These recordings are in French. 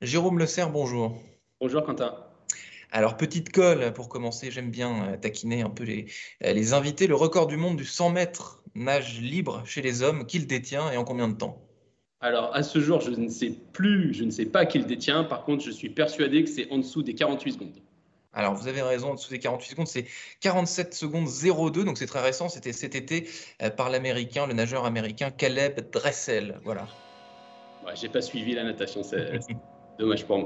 Jérôme Le Serre, bonjour. Bonjour Quentin. Alors, petite colle pour commencer, j'aime bien euh, taquiner un peu les, euh, les invités. Le record du monde du 100 mètres nage libre chez les hommes, qui le détient et en combien de temps? Alors, à ce jour, je ne sais plus, je ne sais pas qui le détient. Par contre, je suis persuadé que c'est en dessous des 48 secondes. Alors, vous avez raison, en dessous des 48 secondes, c'est 47 secondes 02, donc c'est très récent. C'était cet été euh, par l'américain, le nageur américain Caleb Dressel. Voilà. Ouais, j'ai pas suivi la natation, c'est dommage pour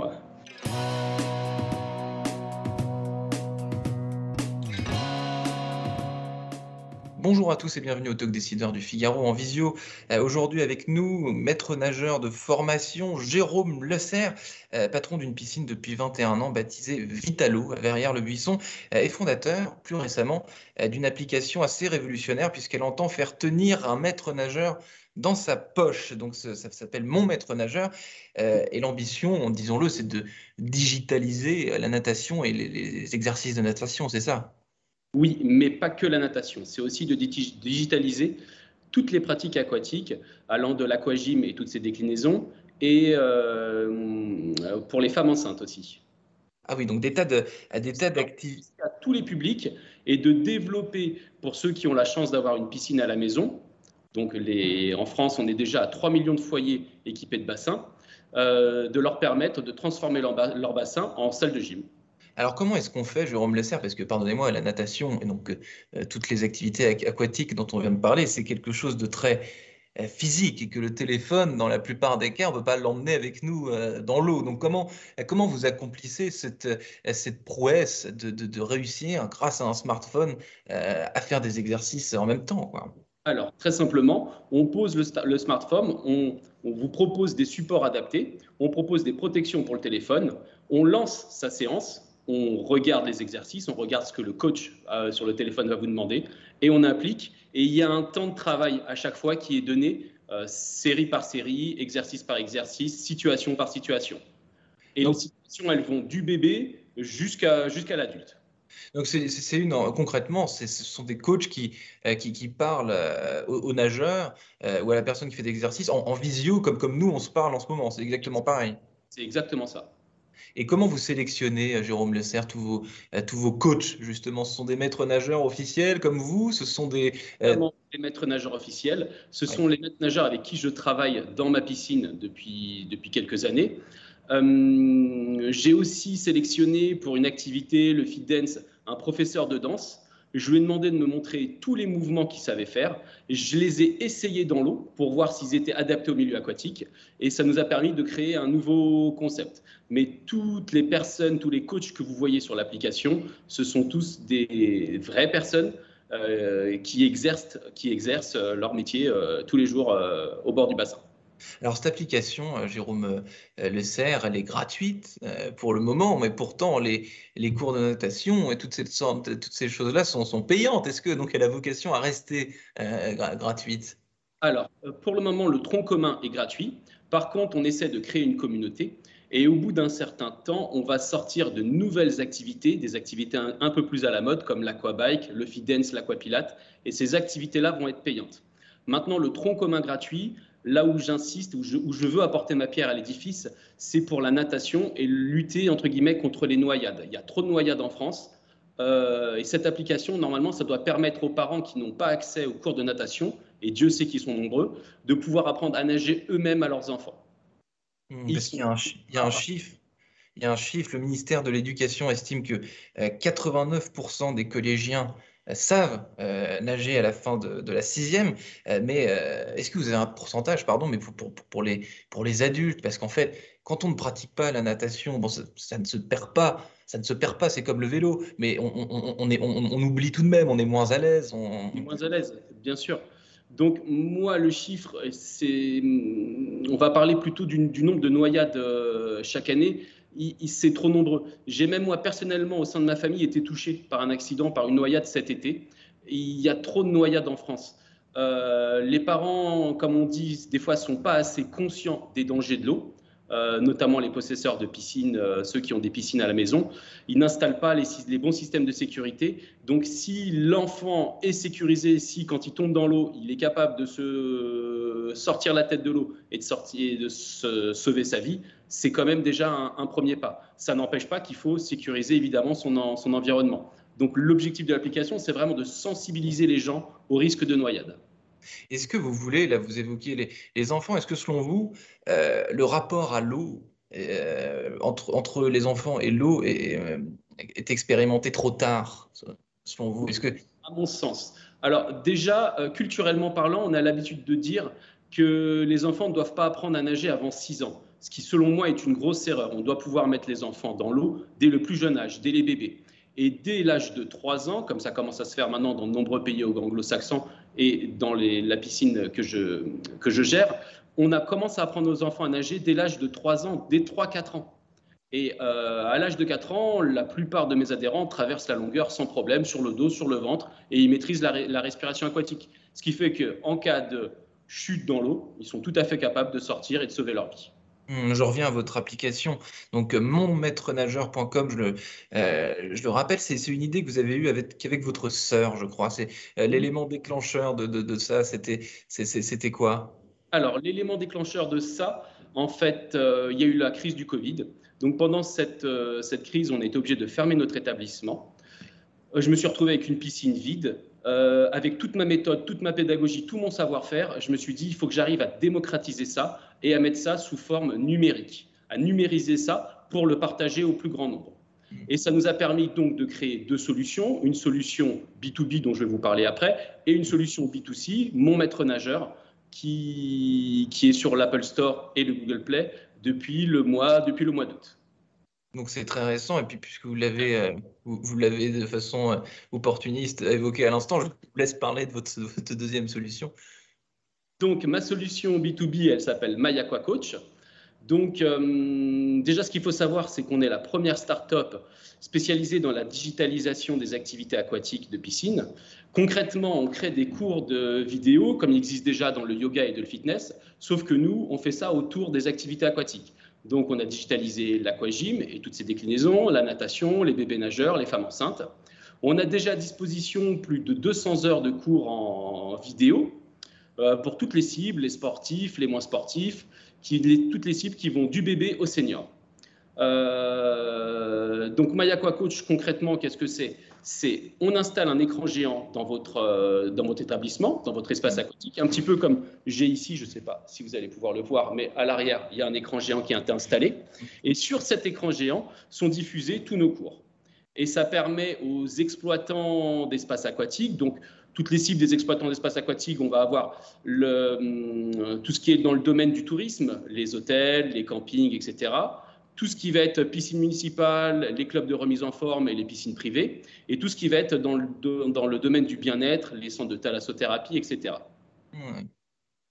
Bonjour à tous et bienvenue au Talk Décideur du Figaro en visio. Euh, aujourd'hui avec nous, maître nageur de formation Jérôme Lesser, euh, patron d'une piscine depuis 21 ans baptisée Vitalo à Verrières-le-Buisson euh, et fondateur plus récemment d'une application assez révolutionnaire puisqu'elle entend faire tenir un maître nageur dans sa poche. Donc ça, s'appelle Mon Maître Nageur. et l'ambition, disons-le, c'est de digitaliser la natation et les exercices de natation, c'est ça? Oui, mais pas que la natation. C'est aussi de digitaliser toutes les pratiques aquatiques, allant de l'aquagym et toutes ses déclinaisons, et euh, pour les femmes enceintes aussi. Ah oui, donc des tas d'activités. À tous les publics, et de développer, pour ceux qui ont la chance d'avoir une piscine à la maison, donc les, en France, on est déjà à 3 millions de foyers équipés de bassins, euh, de leur permettre de transformer leur, leur bassin en salle de gym. Alors comment est-ce qu'on fait, Jérôme Lesser, parce que pardonnez-moi, la natation et donc euh, toutes les activités aquatiques dont on vient de parler, c'est quelque chose de très euh, physique et que le téléphone, dans la plupart des cas, on ne peut pas l'emmener avec nous euh, dans l'eau. Donc comment, comment vous accomplissez cette, cette prouesse de, de, réussir, grâce à un smartphone, à faire des exercices en même temps alors, très simplement, on pose le, le smartphone, on, on, vous propose des supports adaptés, on propose des protections pour le téléphone, on lance sa séance, on regarde les exercices, on regarde ce que le coach euh, sur le téléphone va vous demander et on applique. Et il y a un temps de travail à chaque fois qui est donné, euh, série par série, exercice par exercice, situation par situation. Et les situations, elles vont du bébé jusqu'à jusqu'à l'adulte. Donc c'est une concrètement, ce sont des coachs qui euh, qui, qui, parlent aux, nageurs ou à la personne qui fait des exercices en, en, visio comme comme nous on se parle en ce moment. C'est exactement pareil. C'est exactement ça. Et comment vous sélectionnez, euh, Jérôme Le tous vos, euh, tous vos coachs, justement Ce sont des maîtres nageurs officiels comme vous Ce sont des... Euh... Les maîtres nageurs officiels. Ce sont les maîtres nageurs avec qui je travaille dans ma piscine depuis, depuis quelques années. Euh, j'ai aussi sélectionné pour une activité, le fit dance, un professeur de danse je lui ai demandé de me montrer tous les mouvements qu'il savait faire. Je les ai essayés dans l'eau pour voir s'ils étaient adaptés au milieu aquatique. Et ça nous a permis de créer un nouveau concept. Mais toutes les personnes, tous les coachs que vous voyez sur l'application, ce sont tous des vraies personnes euh, qui, exercent, qui exercent leur métier euh, tous les jours euh, au bord du bassin. Alors cette application, euh, Jérôme euh, Le Serre, elle est gratuite euh, pour le moment, mais pourtant les, cours de notation et toutes ces, choses-là sont, payantes. Est-ce que donc elle a vocation à rester gratuite? Alors pour le moment, le tronc commun est gratuit. Par contre, on essaie de créer une communauté. Et au bout d'un certain temps, on va sortir de nouvelles activités, des activités un, peu plus à la mode, comme l'aquabike, le fit dance, l'aquapilate. Et ces activités-là vont être payantes. Maintenant, le tronc commun gratuit, là où j'insiste, où je, veux apporter ma pierre à l'édifice, c'est pour la natation et lutter, entre guillemets, contre les noyades. Il y a trop de noyades en France. Euh, et cette application, normalement, ça doit permettre aux parents qui n'ont pas accès aux cours de natation, et Dieu sait qu'ils sont nombreux, de pouvoir apprendre à nager eux-mêmes à leurs enfants. Mmh, parce qu'il y, a un chiffre. Il y a un chiffre, le ministère de l'Éducation estime que 89% euh, des collégiens savent euh, nager à la fin de, la sixième, euh, mais est-ce que vous avez un pourcentage, pardon, mais pour, les, adultes? Parce qu'en fait, quand on ne pratique pas la natation, ça, ne se perd pas, ça ne se perd pas, c'est comme le vélo, mais on, oublie tout de même, on est moins à l'aise. Moins à l'aise, bien sûr. Donc moi, le chiffre, c'est, on va parler plutôt du nombre de noyades chaque année c'est trop nombreux. J'ai même moi personnellement au sein de ma famille été touché par un accident, par une noyade cet été. Il y a trop de noyades en France. Euh, les parents, comme on dit, des fois sont pas assez conscients des dangers de l'eau. Euh, notamment les possesseurs de piscines, euh, ceux qui ont des piscines à la maison, ils n'installent pas les, bons systèmes de sécurité. Donc si l'enfant est sécurisé, si quand il tombe dans l'eau, il est capable de se sortir la tête de l'eau et de, se sauver sa vie, c'est quand même déjà un, un premier pas. Ça n'empêche pas qu'il faut sécuriser évidemment son, son environnement. Donc l'objectif de l'application, c'est vraiment de sensibiliser les gens au risque de noyade. Est-ce que vous voulez, là vous évoquiez les, enfants, est-ce que selon vous, euh, le rapport à l'eau euh, entre, entre, les enfants et l'eau est, est, expérimenté trop tard, selon vous? Est-ce que... À mon sens. Alors déjà, euh, culturellement parlant, on a l'habitude de dire que les enfants ne doivent pas apprendre à nager avant 6 ans, ce qui selon moi est une grosse erreur. On doit pouvoir mettre les enfants dans l'eau dès le plus jeune âge, dès les bébés. Et dès l'âge de 3 ans, comme ça commence à se faire maintenant dans de nombreux pays anglo-saxons et dans la piscine que je, que je gère, on a commencé à apprendre aux enfants à nager dès l'âge de 3 ans, dès 3-4 ans. Et euh, à l'âge de 4 ans, la plupart de mes adhérents traversent la longueur sans problème, sur le dos, sur le ventre, et ils maîtrisent la, la respiration aquatique. Ce qui fait qu'en cas de chute dans l'eau, ils sont tout à fait capables de sortir et de sauver leur vie. Mmh, je reviens à votre application. Donc, euh, monmaîtrenageur.com, je le, euh, je le rappelle, c'est une idée que vous avez eue avec, avec votre sœur, je crois. C'est euh, l'élément déclencheur de, de, de ça, c'était quoi? Alors, l'élément déclencheur de ça, en fait, euh, il y a eu la crise du Covid. Donc, pendant cette, cette crise, on a été obligé de fermer notre établissement. Je me suis retrouvé avec une piscine vide. Euh, avec toute ma méthode, toute ma pédagogie, tout mon savoir-faire, je me suis dit, il faut que j'arrive à démocratiser ça et à mettre ça sous forme numérique, à numériser ça pour le partager au plus grand nombre. Et ça nous a permis donc de créer deux solutions, une solution B2B dont je vais vous parler après, et une solution B2C, mon maître nageur, qui, qui est sur l'Apple Store et le Google Play depuis le mois, depuis le mois d'août. Donc c'est très récent, et puis puisque vous l'avez euh, vous, vous l'avez de façon euh, opportuniste évoqué à l'instant, je vous laisse parler de votre, votre, deuxième solution. Donc ma solution B2B, elle s'appelle MyAqua Coach. Donc euh, déjà ce qu'il faut savoir, c'est qu'on est la première start-up spécialisée dans la digitalisation des activités aquatiques de piscine. Concrètement, on crée des cours de vidéo comme il existe déjà dans le yoga et de le fitness, sauf que nous, on fait ça autour des activités aquatiques. Donc, on a digitalisé l'aquagym et toutes ses déclinaisons, la natation, les bébés nageurs, les femmes enceintes. On a déjà à disposition plus de 200 heures de cours en vidéo euh, pour toutes les cibles, les sportifs, les moins sportifs, toutes les cibles qui vont du bébé au senior. Euh, donc Mayaqua Coach, concrètement, qu'est-ce que c'est? C'est on installe un écran géant dans votre, euh, dans votre établissement, dans votre espace aquatique, un petit peu comme j'ai ici, je ne sais pas si vous allez pouvoir le voir, mais à l'arrière, il y a un écran géant qui est installé. Et sur cet écran géant sont diffusés tous nos cours. Et ça permet aux exploitants d'espaces aquatiques, donc toutes les cibles des exploitants d'espaces aquatiques, on va avoir le, hum, tout ce qui est dans le domaine du tourisme, les hôtels, les campings, etc tout ce qui va être piscine municipale, les clubs de remise en forme et les piscines privées, et tout ce qui va être dans le, dans le domaine du bien-être, les centres de thalassothérapie, etc. Mmh.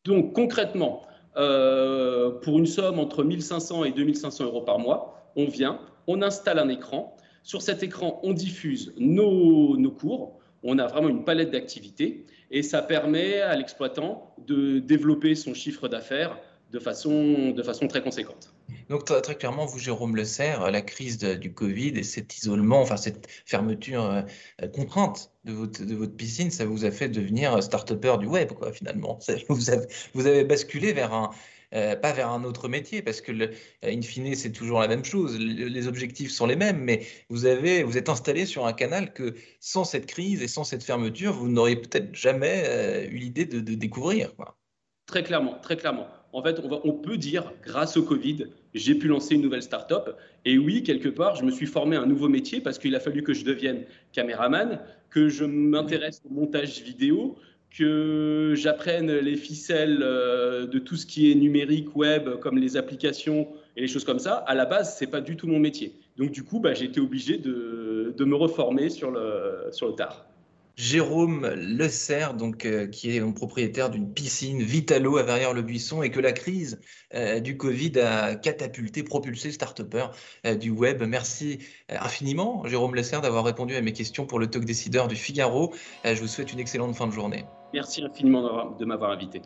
Donc concrètement, euh, pour une somme entre 1500 et 2500 euros par mois, on vient, on installe un écran. Sur cet écran, on diffuse nos, nos cours. On a vraiment une palette d'activités et ça permet à l'exploitant de développer son chiffre d'affaires de façon, de façon très conséquente. Donc très, clairement, vous, Jérôme Le Serre, la crise de, du Covid et cet isolement, enfin cette fermeture euh, contrainte de votre, piscine, ça vous a fait devenir start-upper du web, quoi, finalement. Vous, avez, basculé vers un, euh, pas vers un autre métier, parce que, le, in fine, c'est toujours la même chose. Les objectifs sont les mêmes, mais vous, avez, vous êtes installé sur un canal que, sans cette crise et sans cette fermeture, vous n'auriez peut-être jamais euh, eu l'idée de, découvrir. Très clairement, très clairement en fait, on, peut dire, grâce au Covid, j'ai pu lancer une nouvelle start-up. Et oui, quelque part, je me suis formé à un nouveau métier parce qu'il a fallu que je devienne caméraman, que je m'intéresse au montage vidéo, que j'apprenne les ficelles euh, de tout ce qui est numérique, web, comme les applications et les choses comme ça. À la base, c'est pas du tout mon métier. Donc, du coup, bah, j'ai été obligé de, de, me reformer sur le, sur le tard. Jérôme Le donc, euh, qui est propriétaire d'une piscine Vitalo à Verrières-le-Buisson et que la crise euh, du Covid a catapulté, propulsé start euh, du web. Merci euh, infiniment, Jérôme Le d'avoir répondu à mes questions pour le talk décideur du Figaro. Je vous souhaite une excellente fin de journée. Merci infiniment de m'avoir invité.